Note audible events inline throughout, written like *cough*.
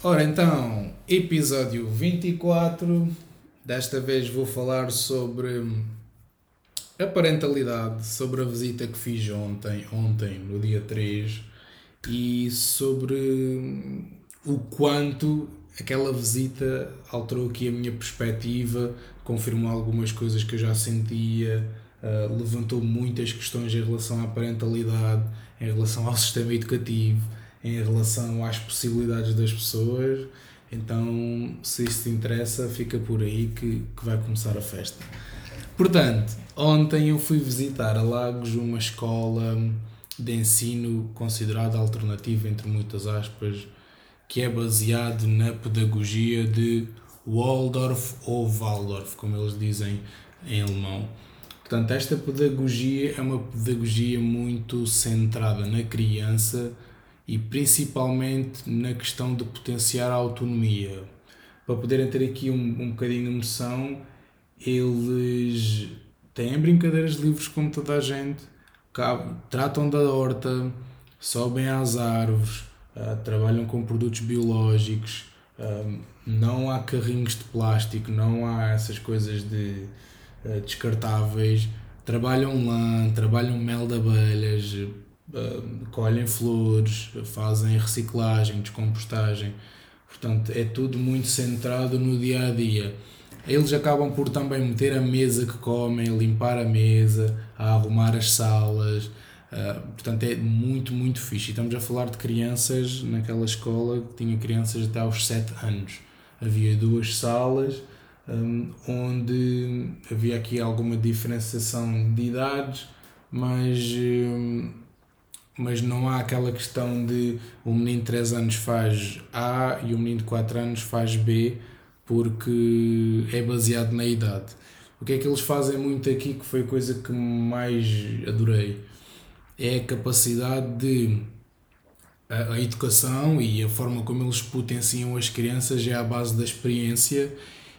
Ora então, episódio 24. Desta vez vou falar sobre a parentalidade, sobre a visita que fiz ontem, ontem, no dia 3, e sobre o quanto aquela visita alterou aqui a minha perspectiva, confirmou algumas coisas que eu já sentia, uh, levantou muitas questões em relação à parentalidade, em relação ao sistema educativo em relação às possibilidades das pessoas. Então, se isso te interessa, fica por aí que, que vai começar a festa. Portanto, ontem eu fui visitar a Lagos uma escola de ensino considerada alternativa, entre muitas aspas, que é baseado na pedagogia de Waldorf ou Waldorf, como eles dizem em alemão. Portanto, esta pedagogia é uma pedagogia muito centrada na criança e principalmente na questão de potenciar a autonomia. Para poderem ter aqui um, um bocadinho de noção, eles têm brincadeiras livres como toda a gente, tratam da horta, sobem às árvores, uh, trabalham com produtos biológicos, uh, não há carrinhos de plástico, não há essas coisas de uh, descartáveis, trabalham lã, trabalham mel de abelhas, colhem flores, fazem reciclagem, descompostagem. Portanto, é tudo muito centrado no dia a dia. Eles acabam por também meter a mesa que comem, limpar a mesa, a arrumar as salas. Uh, portanto, é muito, muito fixe. E estamos a falar de crianças naquela escola que tinha crianças até aos 7 anos. Havia duas salas um, onde havia aqui alguma diferenciação de idades, mas. Um, mas não há aquela questão de o menino de 3 anos faz A e o menino de 4 anos faz B, porque é baseado na idade. O que é que eles fazem muito aqui, que foi a coisa que mais adorei, é a capacidade de a, a educação e a forma como eles potenciam as crianças é à base da experiência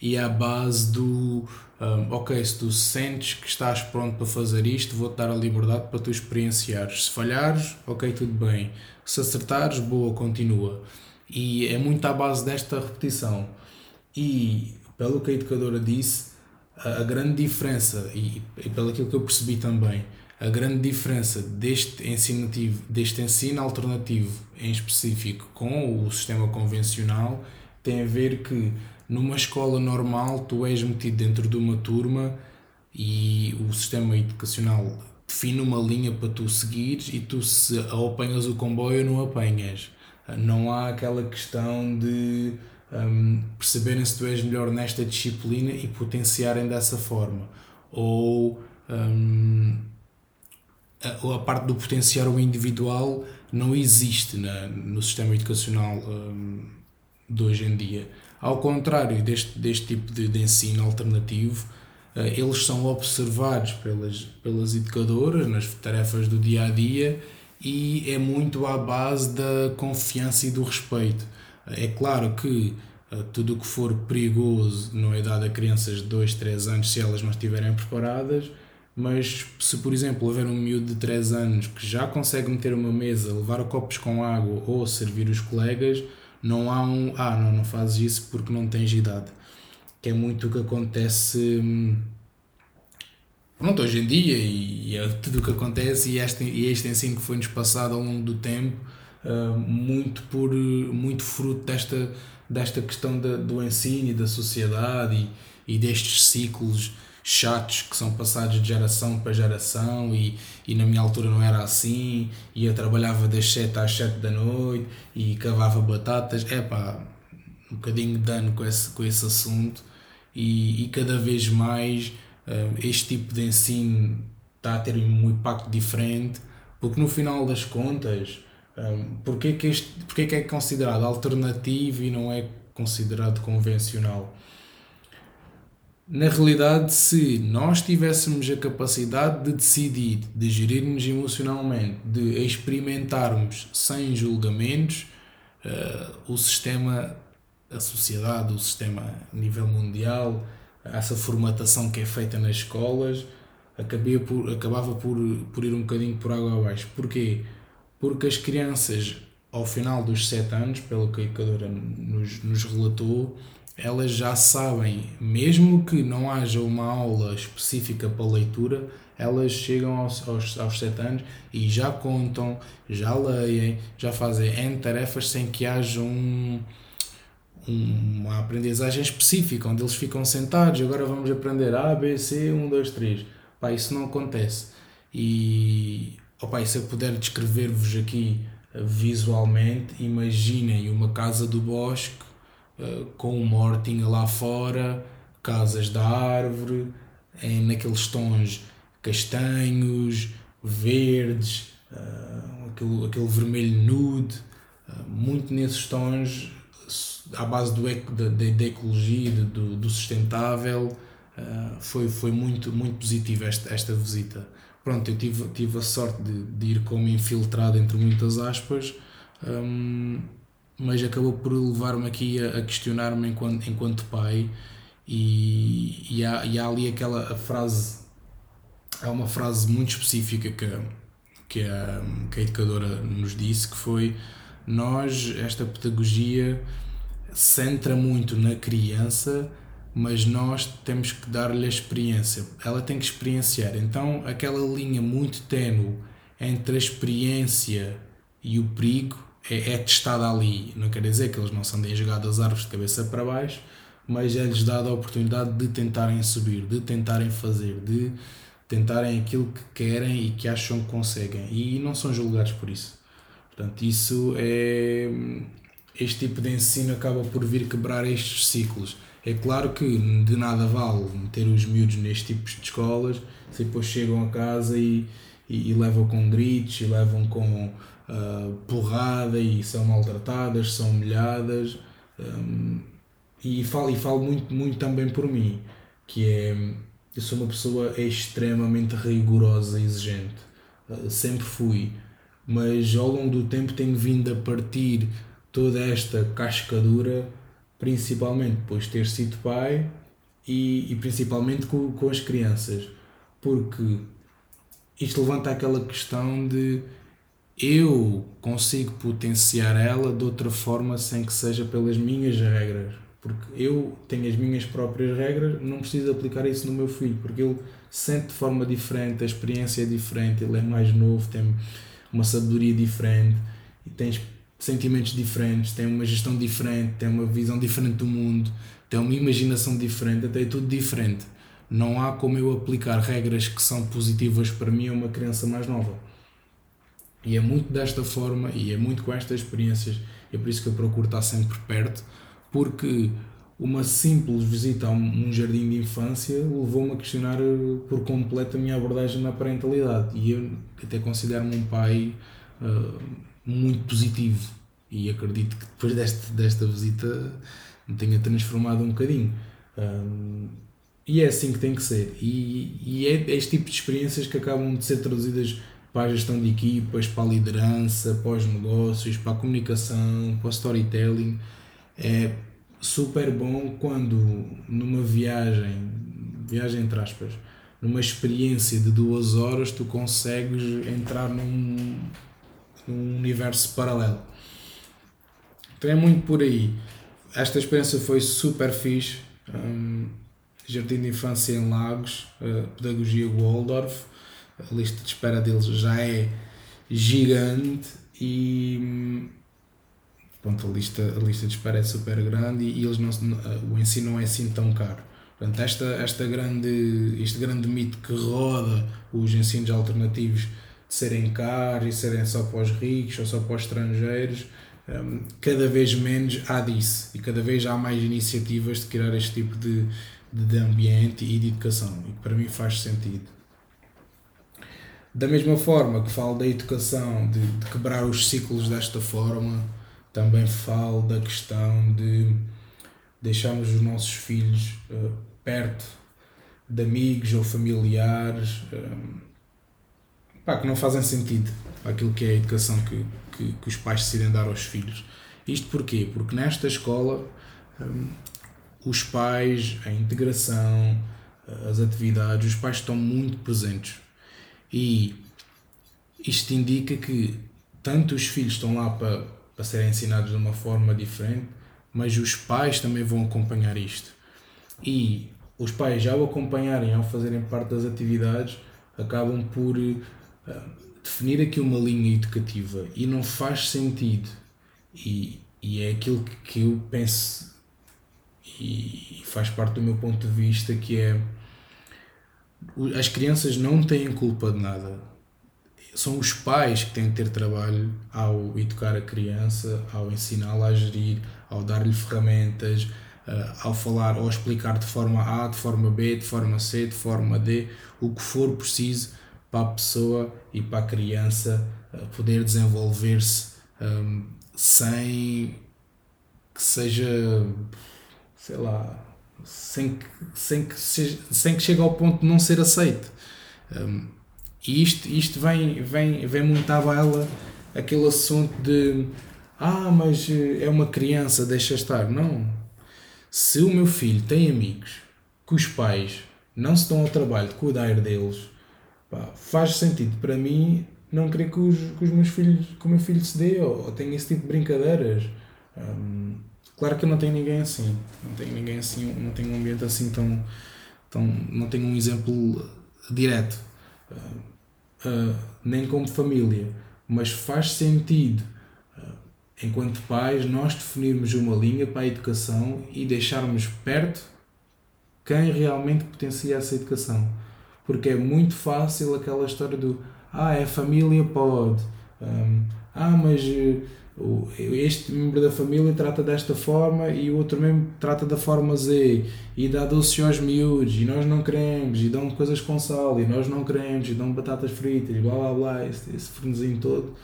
e à base do um, ok, se tu sentes que estás pronto para fazer isto, vou-te dar a liberdade para tu experienciares. Se falhares, ok, tudo bem. Se acertares, boa, continua. E é muito à base desta repetição. E, pelo que a educadora disse, a, grande diferença, e, e pelo que eu percebi também, a grande diferença deste ensino, deste ensino alternativo em específico com o sistema convencional tem a ver que numa escola normal, tu és metido dentro de uma turma e o sistema educacional define uma linha para tu seguires e tu se apanhas o comboio ou não apanhas. Não há aquela questão de um, perceberem se tu és melhor nesta disciplina e potenciarem dessa forma. Ou, um, a, a parte do potenciar o individual não existe na, no sistema educacional um, de hoje em dia. Ao contrário deste, deste tipo de, de ensino alternativo, eh, eles são observados pelas, pelas educadoras nas tarefas do dia a dia e é muito à base da confiança e do respeito. É claro que eh, tudo o que for perigoso não é dado a crianças de 2, 3 anos se elas não estiverem preparadas, mas se por exemplo houver um miúdo de 3 anos que já consegue meter uma mesa, levar copos com água ou servir os colegas, não há um, ah, não, não fazes isso porque não tens idade. Que é muito o que acontece hum, pronto, hoje em dia e, é tudo o que acontece e este, e este ensino que foi-nos passado ao longo do tempo, uh, muito, por, muito fruto desta, desta questão da, do ensino e da sociedade e, e destes ciclos chatos que são passados de geração para geração e, e na minha altura não era assim. E eu trabalhava das 7 às 7 da noite e cavava batatas, é pá, um bocadinho de dano com esse, com esse assunto. E, e cada vez mais um, este tipo de ensino está a ter um impacto diferente porque no final das contas um, porque, é que este, porque é que é considerado alternativo e não é considerado convencional? Na realidade, se nós tivéssemos a capacidade de decidir, de gerirmos emocionalmente, de experimentarmos sem julgamentos, uh, o sistema, a sociedade, o sistema a nível mundial, essa formatação que é feita nas escolas, acabia por, acabava por, por ir um bocadinho por água abaixo. Porquê? Porque as crianças ao final dos sete anos, pelo que a educadora nos, nos relatou, elas já sabem, mesmo que não haja uma aula específica para leitura, elas chegam aos, aos, aos 7 anos e já contam, já leem, já fazem N tarefas sem que haja um, uma aprendizagem específica, onde eles ficam sentados, agora vamos aprender A, B, C, 1, 2, 3. Pá, isso não acontece. E opa, se eu puder descrever-vos aqui visualmente, imaginem uma casa do bosque uh, com uma hortinha lá fora, casas da árvore, em, naqueles tons castanhos, verdes, uh, aquele, aquele vermelho nude, muito nesses tons à base do, da, da ecologia, do, do sustentável, uh, foi, foi muito, muito positivo esta, esta visita. Pronto, eu tive, tive a sorte de, de ir como infiltrado entre muitas aspas, um, mas acabou por levar-me aqui a, a questionar-me enquanto, enquanto pai. E, e, há, e há ali aquela frase, há uma frase muito específica que, que, a, que a educadora nos disse, que foi nós, esta pedagogia centra muito na criança, mas nós temos que dar-lhe a experiência. Ela tem que experienciar. Então, aquela linha muito ténue entre a experiência e o perigo é, é testada ali. Não quer dizer que eles não são jogados às árvores de cabeça para baixo, mas é-lhes dada a oportunidade de tentarem subir, de tentarem fazer, de tentarem aquilo que querem e que acham que conseguem. E não são julgados por isso. Portanto, isso é, este tipo de ensino acaba por vir quebrar estes ciclos. É claro que de nada vale meter os miúdos neste tipo de escolas se depois chegam a casa e, e, e levam com gritos, e levam com uh, porrada e são maltratadas, são humilhadas. Um, e falo, e falo muito, muito também por mim, que é eu sou uma pessoa extremamente rigorosa e exigente. Uh, sempre fui. Mas ao longo do tempo tenho vindo a partir toda esta cascadura, principalmente depois de ter sido pai e, e principalmente com, com as crianças, porque isto levanta aquela questão de eu consigo potenciar ela de outra forma sem que seja pelas minhas regras. Porque eu tenho as minhas próprias regras, não preciso aplicar isso no meu filho, porque ele sente de forma diferente, a experiência é diferente, ele é mais novo, tem uma sabedoria diferente e tem sentimentos diferentes, tem uma gestão diferente, tem uma visão diferente do mundo, tem uma imaginação diferente, até é tudo diferente. Não há como eu aplicar regras que são positivas para mim a uma criança mais nova. E é muito desta forma e é muito com estas experiências, é por isso que eu procuro estar sempre perto, porque uma simples visita a um jardim de infância levou-me a questionar por completo a minha abordagem na parentalidade. E eu até considero-me um pai uh, muito positivo e acredito que depois desta, desta visita me tenha transformado um bocadinho. Um, e é assim que tem que ser. E, e é este tipo de experiências que acabam de ser traduzidas para a gestão de equipas, para a liderança, para os negócios, para a comunicação, para o storytelling. É super bom quando numa viagem, viagem entre aspas, numa experiência de duas horas tu consegues entrar num, num universo paralelo. Então é muito por aí. Esta experiência foi super fixe. Um, Jardim de Infância em Lagos, uh, Pedagogia Waldorf. A lista de espera deles já é gigante e hum, pronto, a lista, a lista de espera é super grande e, e eles não, o ensino não é assim tão caro. Portanto, esta, esta grande, este grande mito que roda os ensinos alternativos de serem caros e serem só para os ricos ou só para os estrangeiros, um, cada vez menos há disso e cada vez há mais iniciativas de criar este tipo de, de ambiente e de educação e que para mim faz sentido. Da mesma forma que falo da educação, de, de quebrar os ciclos desta forma, também falo da questão de deixarmos os nossos filhos uh, perto de amigos ou familiares um, pá, que não fazem sentido para aquilo que é a educação que, que, que, os pais decidem dar aos filhos. Isto porquê? Porque nesta escola um, os pais, a integração, as atividades, os pais estão muito presentes. E isto indica que tanto os filhos estão lá para a serem ensinados de uma forma diferente, mas os pais também vão acompanhar isto. E os pais, ao acompanharem, ao fazerem parte das atividades, acabam por definir aqui uma linha educativa e não faz sentido. E, e é aquilo que, eu penso e faz parte do meu ponto de vista que é as crianças não têm culpa de nada são os pais que têm de ter trabalho ao educar a criança, ao ensiná-la a gerir, ao dar-lhe ferramentas, uh, ao falar ou explicar de forma A, de forma B, de forma C, de forma D, o que for preciso para a pessoa e para a criança uh, poder desenvolver-se um, sem que seja, sei lá, sem que, sem que, seja, sem que chegue ao ponto de não ser aceito. Um, e isto, isto vem, vem, vem muito à baila aquele assunto de ah, mas eh, é uma criança, deixa estar. Não. Se o meu filho tem amigos que os pais não se dão ao trabalho de cuidar deles, pá, faz sentido para mim não querer que os, que os meus filhos, que o meu filho se dê ou, ou tenha esse tipo de brincadeiras. Claro que eu não tenho ninguém assim, não tenho ninguém assim, não tenho um ambiente assim tão, tão não tenho um exemplo direto. Hum, uh, nem como família, mas faz sentido, uh, enquanto pais, nós definirmos uma linha para a educação e deixarmos perto quem realmente potencia essa educação. Porque é muito fácil aquela história do ah, é família, pode. Um, ah, mas uh, este membro da família trata desta forma e o outro membro trata da forma Z e dá doce aos miúdos e nós não queremos e dão coisas com sal e nós não queremos e dão batatas fritas e blá blá blá, esse, esse todo.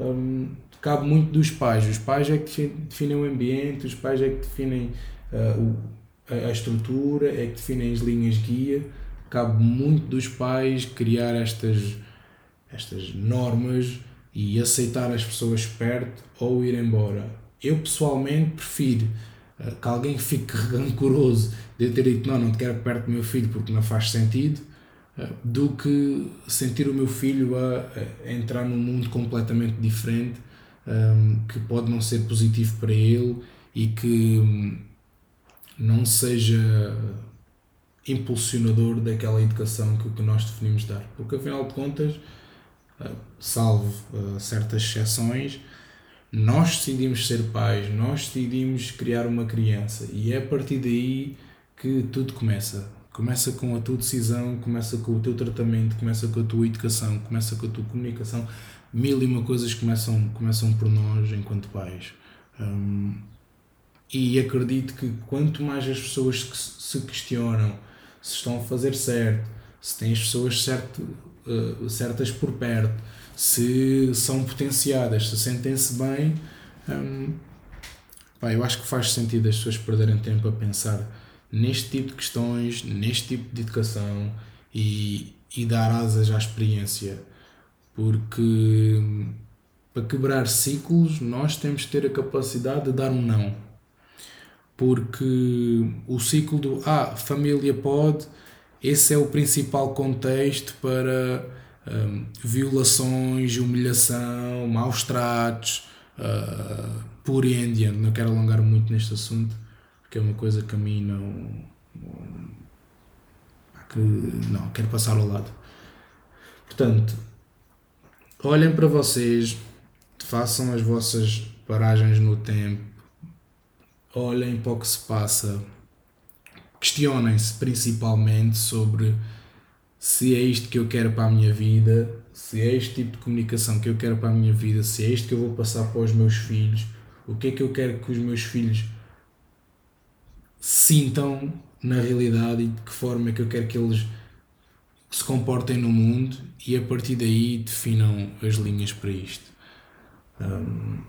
Um, cabe muito dos pais, os pais é que definem o ambiente, os pais é que definem uh, o, a estrutura, é que definem as linhas guia, cabe muito dos pais criar estas, estas normas e aceitar as pessoas perto ou ir embora. Eu pessoalmente prefiro uh, que alguém fique *laughs* rancoroso de eu ter dito não, não te quero perto do meu filho porque não faz sentido, uh, do que sentir o meu filho a, entrar num mundo completamente diferente ehm, que pode não ser positivo para ele e que um, não seja impulsionador daquela educação que, que nós definimos dar. Porque afinal de contas salvo uh, certas exceções, nós decidimos ser pais, nós decidimos criar uma criança e é a partir daí que tudo começa. Começa com a tua decisão, começa com o teu tratamento, começa com a tua educação, começa com a tua comunicação. Mil e uma coisas começam, começam por nós enquanto pais. Um, e acredito que quanto mais as pessoas se questionam se estão a fazer certo, se têm as pessoas certo, uh, certas por perto, se são potenciadas, se sentem-se bem, um, pá, eu acho que faz sentido as pessoas perderem tempo a pensar neste tipo de questões, neste tipo de educação e, e dar asas à experiência. Porque para quebrar ciclos nós temos que ter a capacidade de dar um não. Porque o ciclo do ah, família pode, esse é o principal contexto para um, violações, humilhação, maus tratos, uh, por em Não quero alongar muito neste assunto, porque é uma coisa que a mim não. que não, quero passar ao lado. Portanto, olhem para vocês, façam as vossas paragens no tempo, olhem para o que se passa questionem-se principalmente sobre se é isto que eu quero para a minha vida, se é este tipo de comunicação que eu quero para a minha vida, se é isto que eu vou passar para os meus filhos, o que é que eu quero que os meus filhos sintam na realidade e de que forma é que eu quero que eles se comportem no mundo e a partir daí definam as linhas para isto. Um,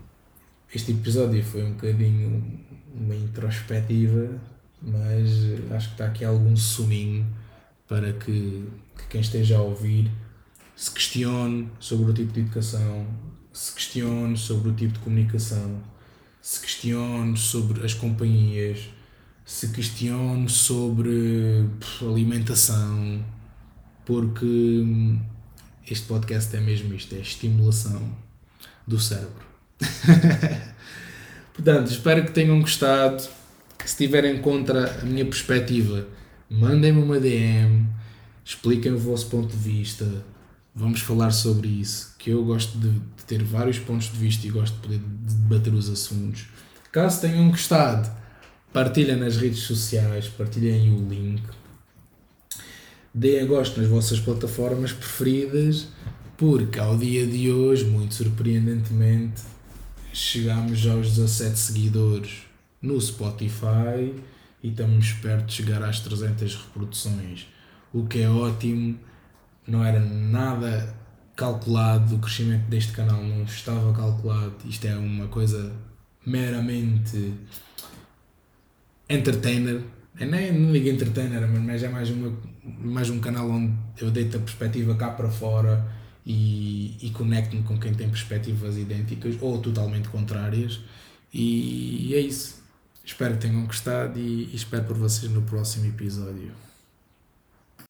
este episódio foi um bocadinho uma introspectiva mas acho que está aqui algum suminho para que, que quem esteja a ouvir se questione sobre o tipo de educação, se questione sobre o tipo de comunicação, se questione sobre as companhias, se questione sobre alimentação, porque este podcast é mesmo isto, é estimulação do cérebro. *laughs* Portanto, espero que tenham gostado. Se tiverem contra a minha perspectiva, mandem-me uma DM, expliquem o vosso ponto de vista. Vamos falar sobre isso. Que eu gosto de, de ter vários pontos de vista e gosto de poder debater os assuntos. Caso tenham gostado, partilhem nas redes sociais, partilhem o link. Deem a gosto nas vossas plataformas preferidas, porque ao dia de hoje, muito surpreendentemente, chegámos aos 17 seguidores no Spotify e estamos perto de chegar às 300 reproduções, o que é ótimo. Não era nada calculado, o crescimento deste canal não estava calculado. Isto é uma coisa meramente entertainer. Eu nem não digo entertainer, mas é mais, uma, mais um canal onde eu deito a perspectiva cá para fora e, e conecto-me com quem tem perspectivas idênticas ou totalmente contrárias. E é isso. Espero que tenham gostado e, e espero por vocês no próximo episódio.